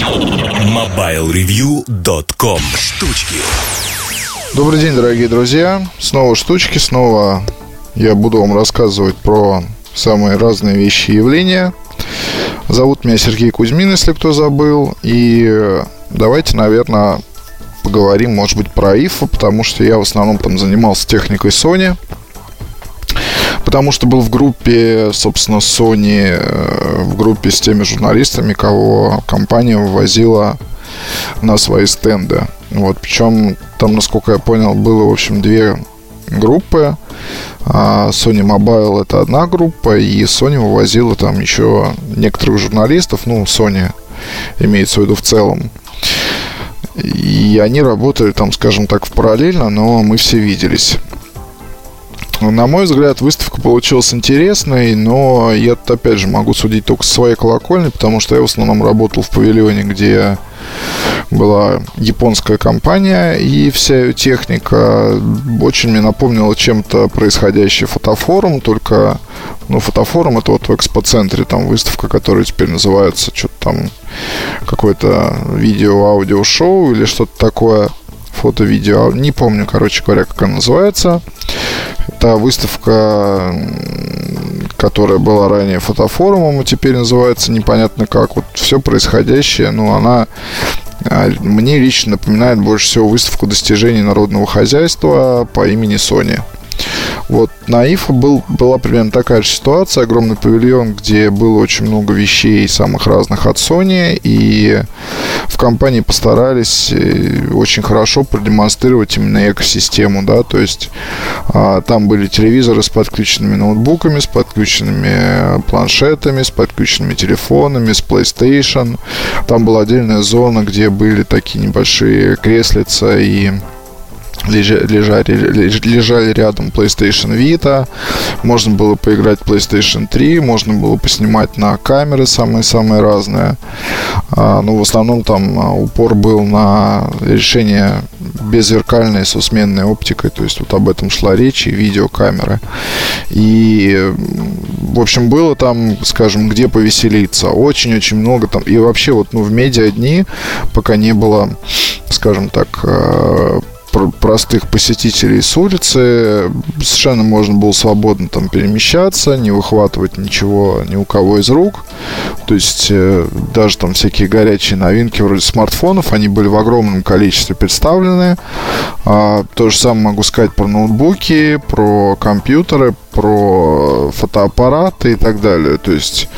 MobileReview.com Штучки Добрый день, дорогие друзья. Снова штучки, снова я буду вам рассказывать про самые разные вещи и явления. Зовут меня Сергей Кузьмин, если кто забыл. И давайте, наверное, поговорим, может быть, про IFA, потому что я в основном там занимался техникой Sony. Потому что был в группе, собственно, Sony, э, в группе с теми журналистами, кого компания вывозила на свои стенды. Вот, причем там, насколько я понял, было, в общем, две группы. А Sony Mobile это одна группа, и Sony вывозила там еще некоторых журналистов, ну, Sony имеется в виду в целом. И они работали там, скажем так, в параллельно, но мы все виделись. На мой взгляд, выставка получилась интересной, но я, опять же, могу судить только с своей колокольни, потому что я в основном работал в павильоне, где была японская компания, и вся ее техника очень мне напомнила чем-то происходящий фотофорум, только, ну, фотофорум это вот в экспоцентре, там выставка, которая теперь называется что-то там, какое-то видео-аудио-шоу или что-то такое, фото-видео, не помню, короче говоря, как она называется. Это выставка, которая была ранее фотофорумом, и теперь называется непонятно как. Вот все происходящее, ну, она а, мне лично напоминает больше всего выставку достижений народного хозяйства по имени Sony. Вот на ИФА был, была примерно такая же ситуация. Огромный павильон, где было очень много вещей самых разных от Sony. И в компании постарались э, очень хорошо продемонстрировать именно экосистему. Да? То есть а, там были телевизоры с подключенными ноутбуками, с подключенными планшетами, с подключенными телефонами, с PlayStation. Там была отдельная зона, где были такие небольшие креслица и лежали, лежали рядом PlayStation Vita, можно было поиграть PlayStation 3, можно было поснимать на камеры самые-самые разные. А, ну, в основном там а, упор был на решение беззеркальной со сменной оптикой, то есть вот об этом шла речь и видеокамеры. И, в общем, было там, скажем, где повеселиться. Очень-очень много там. И вообще вот, ну, в медиа дни, пока не было, скажем так, а, простых посетителей с улицы. Совершенно можно было свободно там перемещаться, не выхватывать ничего ни у кого из рук. То есть э, даже там всякие горячие новинки вроде смартфонов, они были в огромном количестве представлены. А, то же самое могу сказать про ноутбуки, про компьютеры, про фотоаппараты и так далее. То есть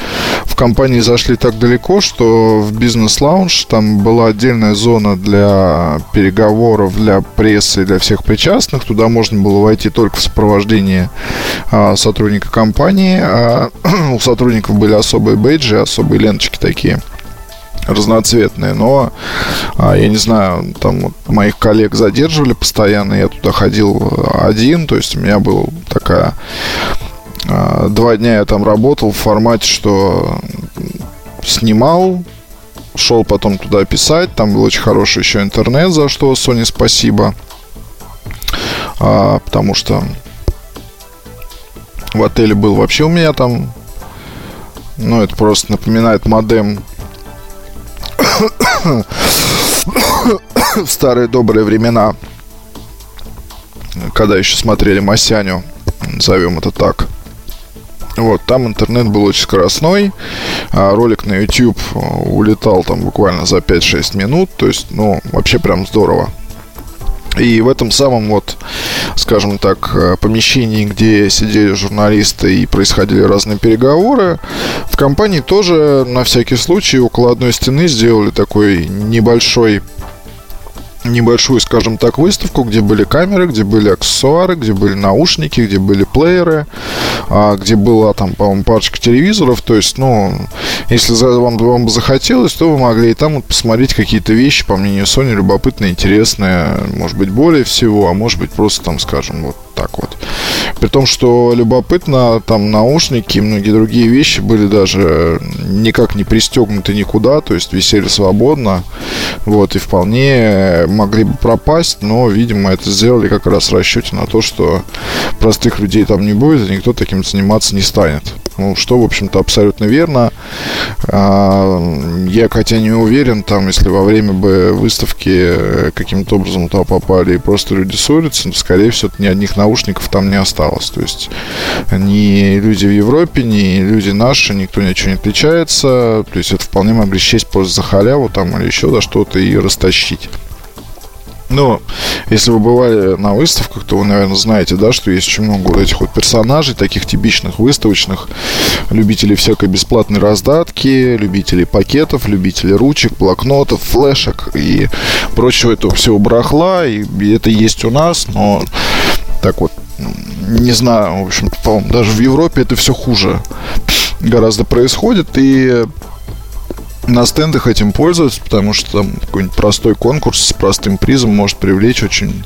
компании зашли так далеко, что в бизнес-лаунж там была отдельная зона для переговоров, для прессы, для всех причастных. Туда можно было войти только в сопровождении а, сотрудника компании. А у сотрудников были особые бейджи, особые ленточки такие разноцветные, но а, я не знаю, там вот, моих коллег задерживали постоянно, я туда ходил один, то есть у меня была такая два дня я там работал в формате, что снимал, шел потом туда писать, там был очень хороший еще интернет, за что Sony спасибо, а, потому что в отеле был вообще у меня там, ну это просто напоминает модем в старые добрые времена, когда еще смотрели Масяню, назовем это так. Вот, там интернет был очень скоростной, а ролик на YouTube улетал там буквально за 5-6 минут, то есть, ну, вообще прям здорово. И в этом самом вот, скажем так, э, помещении, где сидели журналисты и происходили разные переговоры, в компании тоже на всякий случай около одной стены сделали такой небольшой небольшую, скажем так, выставку, где были камеры, где были аксессуары, где были наушники, где были плееры, а, где была там, по-моему, парочка телевизоров. То есть, ну, если вам, вам бы захотелось, то вы могли и там вот посмотреть какие-то вещи, по мнению Sony, любопытные, интересные, может быть, более всего, а может быть, просто там, скажем, вот так вот. При том, что любопытно, там наушники и многие другие вещи были даже никак не пристегнуты никуда, то есть висели свободно, вот, и вполне могли бы пропасть, но, видимо, это сделали как раз в расчете на то, что простых людей там не будет, и никто таким заниматься не станет. Ну, что, в общем-то, абсолютно верно. А, я, хотя не уверен, там, если во время бы выставки э, каким-то образом туда попали и просто люди ссорятся, то, скорее всего, ни одних наушников там не осталось. То есть ни люди в Европе, ни люди наши, никто ничего не отличается. То есть это вполне могли счесть просто за халяву там или еще за что-то и растащить. Но если вы бывали на выставках, то вы, наверное, знаете, да, что есть очень много вот этих вот персонажей, таких типичных выставочных, любителей всякой бесплатной раздатки, любителей пакетов, любителей ручек, блокнотов, флешек и прочего этого всего барахла. И это есть у нас, но так вот, не знаю, в общем, по даже в Европе это все хуже гораздо происходит. И на стендах этим пользоваться, потому что там какой-нибудь простой конкурс с простым призом может привлечь очень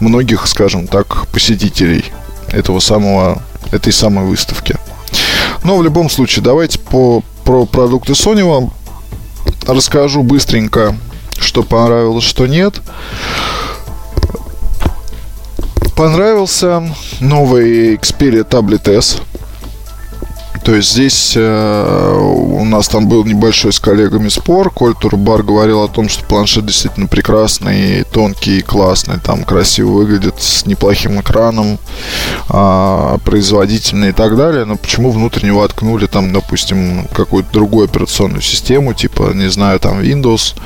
многих, скажем так, посетителей этого самого, этой самой выставки. Но в любом случае, давайте по, про продукты Sony вам расскажу быстренько, что понравилось, что нет. Понравился новый Xperia Tablet S то есть здесь э, у нас там был небольшой с коллегами спор. Коль Турбар говорил о том, что планшет действительно прекрасный, тонкий, классный, там красиво выглядит, с неплохим экраном, э, производительный и так далее. Но почему внутрь него откнули там, допустим, какую-то другую операционную систему, типа, не знаю, там Windows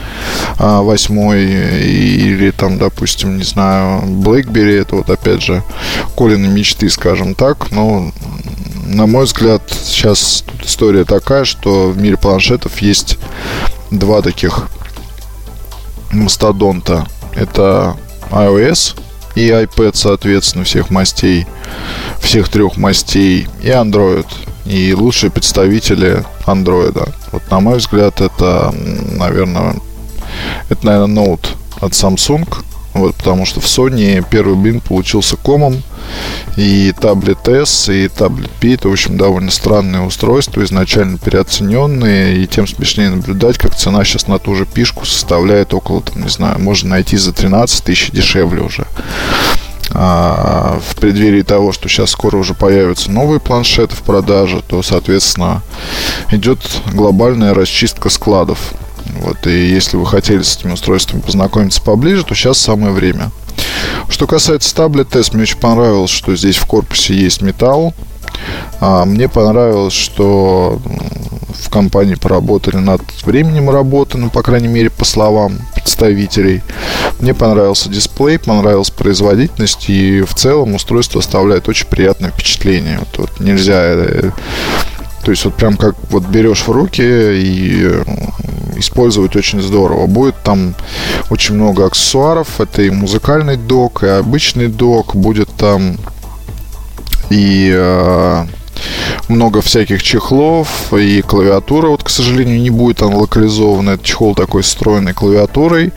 э, 8 или там, допустим, не знаю, BlackBerry, это вот опять же Колины мечты, скажем так, но на мой взгляд, сейчас тут история такая, что в мире планшетов есть два таких мастодонта. Это iOS и iPad, соответственно, всех мастей, всех трех мастей, и Android. И лучшие представители Android. Вот, на мой взгляд, это, наверное, это, наверное, Note от Samsung – вот, потому что в Sony первый блин получился комом. И таблет S, и таблет P это, в общем, довольно странные устройства, изначально переоцененные, и тем смешнее наблюдать, как цена сейчас на ту же пишку составляет около, там, не знаю, можно найти за 13 тысяч дешевле уже. А, в преддверии того, что сейчас скоро уже появятся новые планшеты в продаже, то, соответственно, идет глобальная расчистка складов. Вот, и если вы хотели с этими устройствами познакомиться поближе, то сейчас самое время. Что касается таблет тест, мне очень понравилось, что здесь в корпусе есть металл. А, мне понравилось, что в компании поработали над временем работы, ну, по крайней мере, по словам представителей. Мне понравился дисплей, понравилась производительность, и в целом устройство оставляет очень приятное впечатление. Вот, вот нельзя э, то есть вот прям как вот берешь в руки и э, использовать очень здорово. Будет там очень много аксессуаров. Это и музыкальный док, и обычный док. Будет там и э, много всяких чехлов и клавиатура вот, к сожалению, не будет она локализована. Это чехол такой встроенной клавиатурой,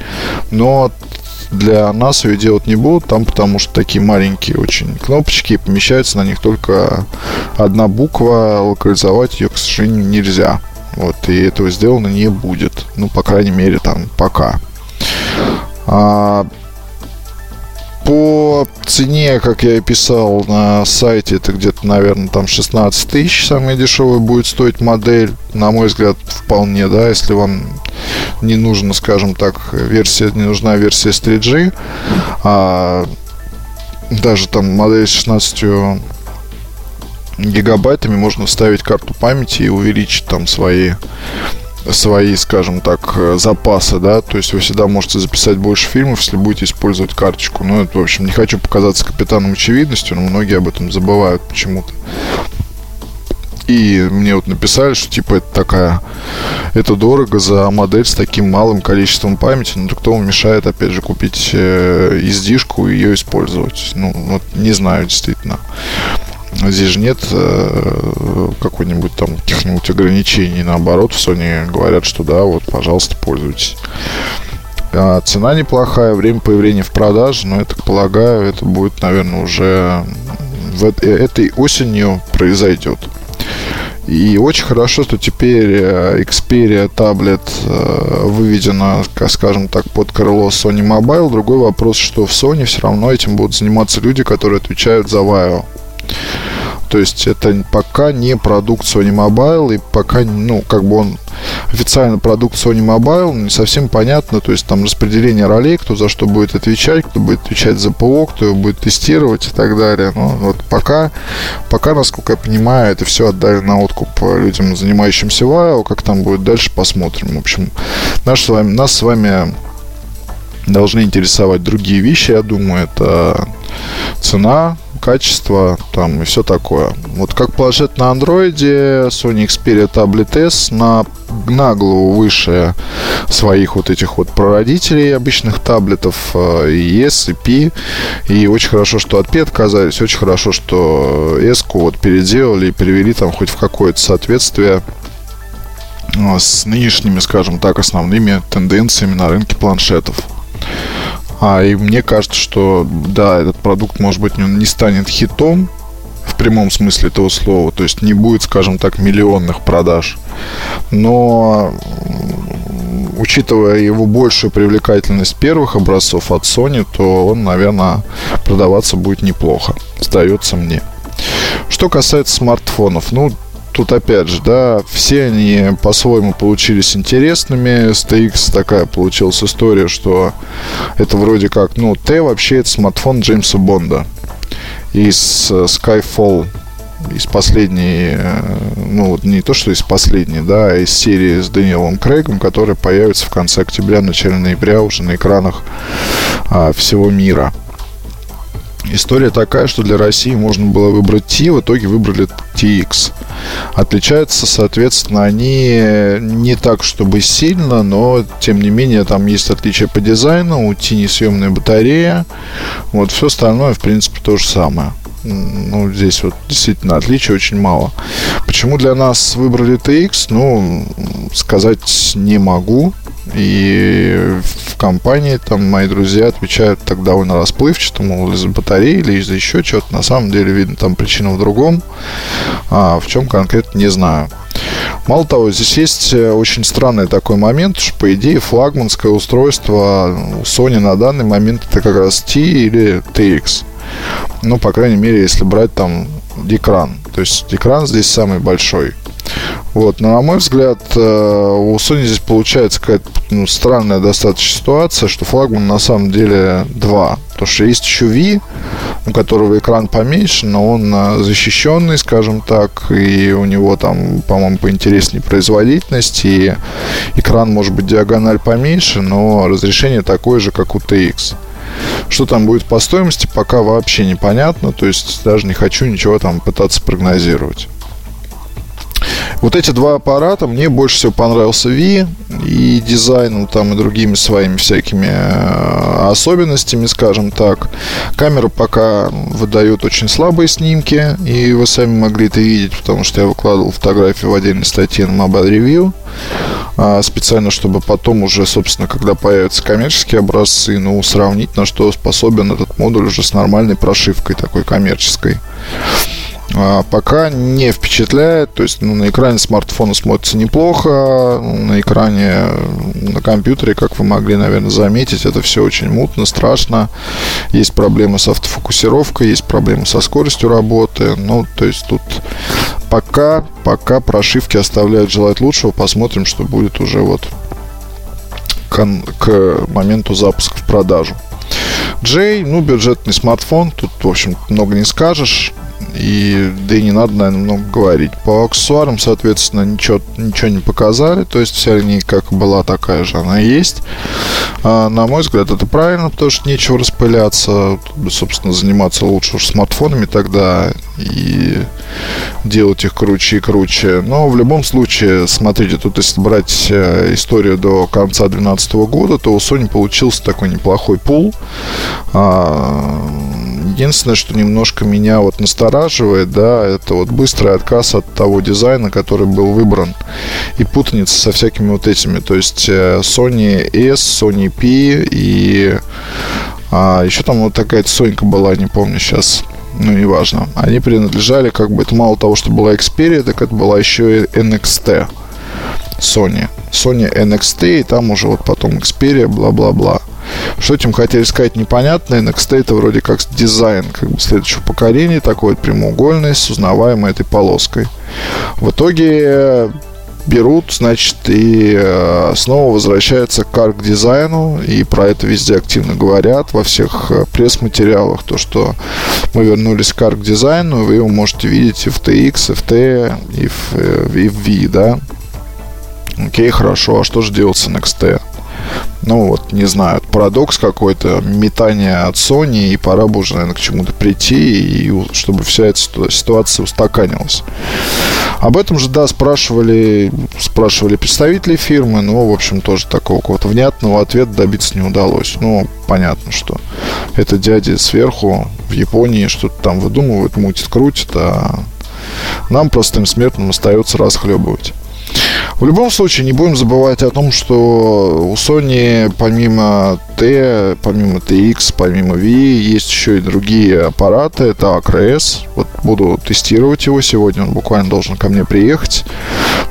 но для нас ее делать не будут, там потому что такие маленькие очень кнопочки, помещается на них только одна буква, локализовать ее, к сожалению, нельзя. Вот, и этого сделано не будет. Ну, по крайней мере, там пока. А, по цене, как я и писал на сайте, это где-то, наверное, там 16 тысяч самая дешевая будет стоить модель. На мой взгляд, вполне, да, если вам не нужна, скажем так, версия, не нужна версия с 3G, а даже там модель с 16 гигабайтами можно вставить карту памяти и увеличить там свои свои, скажем так, запасы, да, то есть вы всегда можете записать больше фильмов, если будете использовать карточку. Ну, это, в общем, не хочу показаться капитаном очевидностью, но многие об этом забывают почему-то. И мне вот написали, что типа это такая, это дорого за модель с таким малым количеством памяти, но кто вам мешает, опять же, купить э, издишку и ее использовать? Ну, вот не знаю, действительно. Здесь же нет э, какой-нибудь там каких-нибудь ограничений. Наоборот, в Sony говорят, что да, вот, пожалуйста, пользуйтесь. А цена неплохая, время появления в продаже, но я так полагаю, это будет, наверное, уже в этой осенью произойдет. И очень хорошо, что теперь э, Xperia таблет э, выведена, скажем так, под крыло Sony Mobile. Другой вопрос, что в Sony все равно этим будут заниматься люди, которые отвечают за Vaio. То есть это пока не продукт Sony Mobile, и пока, ну, как бы он официально продукт Sony Mobile, не совсем понятно, то есть там распределение ролей, кто за что будет отвечать, кто будет отвечать за ПО, кто его будет тестировать и так далее. Но вот пока, пока, насколько я понимаю, это все отдали на откуп людям, занимающимся ВАО, как там будет дальше, посмотрим. В общем, наш с вами, нас с вами должны интересовать другие вещи, я думаю, это цена, качество там и все такое. Вот как планшет на андроиде, Sony Xperia Tablet S на, на голову выше своих вот этих вот прародителей обычных таблетов э, и S, и P. И очень хорошо, что от P отказались, очень хорошо, что S вот переделали и перевели там хоть в какое-то соответствие э, с нынешними, скажем так, основными тенденциями на рынке планшетов. А, и мне кажется, что да, этот продукт, может быть, не станет хитом в прямом смысле этого слова, то есть не будет, скажем так, миллионных продаж. Но учитывая его большую привлекательность первых образцов от Sony, то он, наверное, продаваться будет неплохо. Сдается мне. Что касается смартфонов, ну, тут опять же, да, все они по-своему получились интересными. STX такая получилась история, что это вроде как, ну, Т вообще это смартфон Джеймса Бонда из э, Skyfall из последней, э, ну не то, что из последней, да, а из серии с Дэниелом Крейгом, который появится в конце октября, начале ноября уже на экранах а, всего мира. История такая, что для России можно было выбрать T, в итоге выбрали TX. Отличаются, соответственно, они не так, чтобы сильно, но, тем не менее, там есть отличия по дизайну, у T несъемная батарея, вот все остальное, в принципе, то же самое. Ну, здесь вот действительно отличий очень мало. Почему для нас выбрали TX? Ну, сказать не могу. И компании там мои друзья отвечают так довольно расплывчато, мол, из-за батареи или из-за еще чего-то. На самом деле, видно, там причина в другом. А в чем конкретно, не знаю. Мало того, здесь есть э, очень странный такой момент, что, по идее, флагманское устройство Sony на данный момент это как раз T или TX. Ну, по крайней мере, если брать там экран. То есть экран здесь самый большой. Вот, но на мой взгляд, э, у Sony здесь получается какая-то ну, странная достаточно ситуация, что флагман на самом деле два. Потому что есть еще V, у которого экран поменьше, но он э, защищенный, скажем так, и у него там, по-моему, поинтереснее производительность, и экран может быть диагональ поменьше, но разрешение такое же, как у TX. Что там будет по стоимости, пока вообще непонятно. То есть даже не хочу ничего там пытаться прогнозировать. Вот эти два аппарата мне больше всего понравился V и дизайном там и другими своими всякими э, особенностями, скажем так. Камера пока выдает очень слабые снимки, и вы сами могли это видеть, потому что я выкладывал фотографии в отдельной статье на Mobile Review а, специально, чтобы потом уже, собственно, когда появятся коммерческие образцы, ну, сравнить, на что способен этот модуль уже с нормальной прошивкой такой коммерческой. А, пока не впечатляет. То есть ну, на экране смартфона смотрится неплохо. На экране на компьютере, как вы могли, наверное, заметить, это все очень мутно, страшно. Есть проблемы с автофокусировкой, есть проблемы со скоростью работы. Ну, то есть тут пока, пока прошивки оставляют желать лучшего. Посмотрим, что будет уже вот к, к моменту запуска в продажу. J, ну, бюджетный смартфон, тут, в общем, много не скажешь. И, да и не надо, наверное, много говорить. По аксессуарам, соответственно, ничего, ничего не показали. То есть вся линейка как была, такая же она есть. А, на мой взгляд, это правильно, потому что нечего распыляться. Собственно, заниматься лучше уж смартфонами тогда и делать их круче и круче. Но в любом случае, смотрите, тут если брать э, историю до конца 2012 года, то у Sony получился такой неплохой пул. А, единственное, что немножко меня вот настораживает, да, это вот быстрый отказ от того дизайна, который был выбран. И путаница со всякими вот этими. То есть э, Sony S, Sony P и а, еще там вот такая Сонька была, не помню сейчас ну, неважно. Они принадлежали, как бы, это мало того, что была Xperia, так это была еще и NXT Sony. Sony NXT, и там уже вот потом Xperia, бла-бла-бла. Что этим хотели сказать, непонятно. NXT это вроде как дизайн как бы следующего поколения, такой вот прямоугольный, с узнаваемой этой полоской. В итоге берут, значит, и э, снова возвращаются к арк-дизайну, и про это везде активно говорят во всех э, пресс-материалах, то, что мы вернулись к арк-дизайну, вы его можете видеть и в TX, и в T, и в, э, и в V, да. Окей, хорошо, а что же делать с NXT? Ну вот, не знаю, парадокс какой-то, метание от Sony, и пора бы уже, наверное, к чему-то прийти, и чтобы вся эта ситуация устаканилась. Об этом же, да, спрашивали, спрашивали представители фирмы, но, в общем, тоже такого какого-то внятного ответа добиться не удалось. Ну, понятно, что это дяди сверху в Японии что-то там выдумывают, мутит, крутит, а нам, простым смертным, остается расхлебывать. В любом случае, не будем забывать о том, что у Sony помимо T, помимо TX, помимо V, есть еще и другие аппараты. Это Acro Вот буду тестировать его сегодня. Он буквально должен ко мне приехать.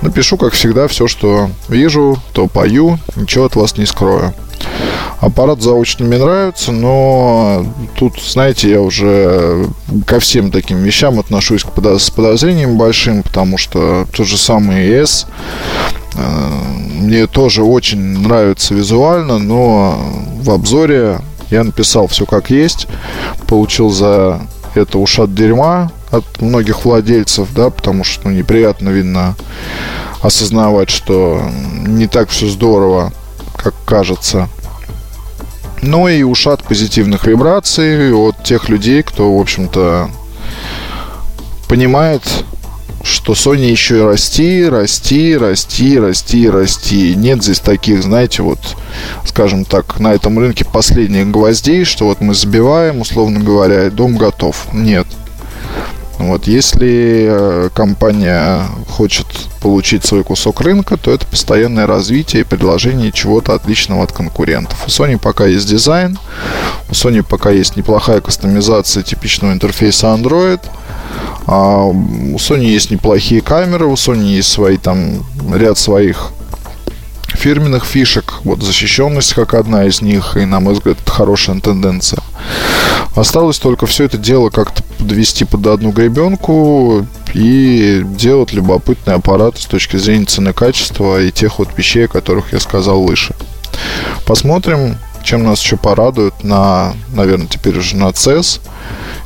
Напишу, как всегда, все, что вижу, то пою. Ничего от вас не скрою. Аппарат заочно мне нравится, но тут, знаете, я уже ко всем таким вещам отношусь с подозрением большим, потому что тот же самый ES э, мне тоже очень нравится визуально, но в обзоре я написал все как есть, получил за это ушат дерьма от многих владельцев, да, потому что ну, неприятно видно осознавать, что не так все здорово, как кажется но ну и ушат позитивных вибраций от тех людей, кто, в общем-то, понимает, что Sony еще и расти, расти, расти, расти, расти. Нет здесь таких, знаете, вот, скажем так, на этом рынке последних гвоздей, что вот мы забиваем, условно говоря, и дом готов. Нет. Вот, если э, компания хочет получить свой кусок рынка, то это постоянное развитие и предложение чего-то отличного от конкурентов. У Sony пока есть дизайн, у Sony пока есть неплохая кастомизация типичного интерфейса Android, а у Sony есть неплохие камеры, у Sony есть свои там ряд своих фирменных фишек. Вот защищенность как одна из них, и, на мой взгляд, это хорошая тенденция. Осталось только все это дело как-то подвести под одну гребенку и делать любопытный аппарат с точки зрения цены качества и тех вот вещей, о которых я сказал выше. Посмотрим, чем нас еще порадует на, наверное, теперь уже на CES,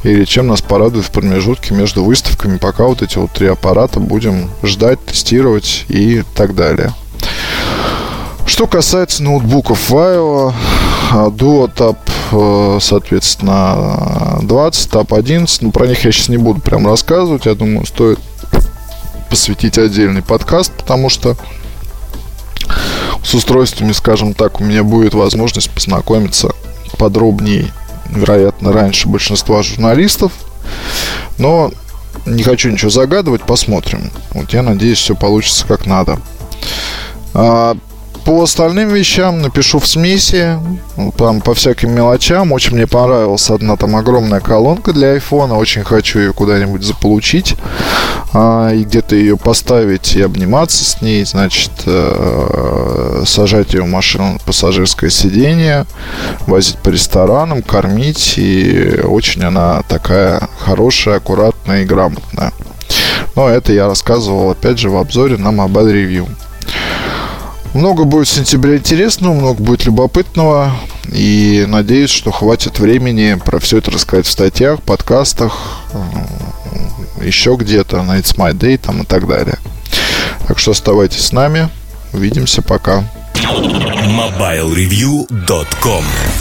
или чем нас порадует в промежутке между выставками, пока вот эти вот три аппарата будем ждать, тестировать и так далее. Что касается ноутбуков Vaio, Duo Tab, э, соответственно, 20, Tab 11, ну, про них я сейчас не буду прям рассказывать, я думаю, стоит посвятить отдельный подкаст, потому что с устройствами, скажем так, у меня будет возможность познакомиться подробнее, вероятно, раньше большинства журналистов, но не хочу ничего загадывать, посмотрим. Вот я надеюсь, все получится как надо. А, по остальным вещам напишу в смеси, там по всяким мелочам. Очень мне понравилась одна там огромная колонка для айфона. Очень хочу ее куда-нибудь заполучить. А, и где-то ее поставить и обниматься с ней. Значит, э, сажать ее в машину на пассажирское сиденье, возить по ресторанам, кормить. И очень она такая хорошая, аккуратная и грамотная. Но это я рассказывал, опять же, в обзоре на Mobile Review. Много будет в сентябре интересного, много будет любопытного. И надеюсь, что хватит времени про все это рассказать в статьях, подкастах, еще где-то, на It's My Day там и так далее. Так что оставайтесь с нами. Увидимся. Пока. MobileReview.com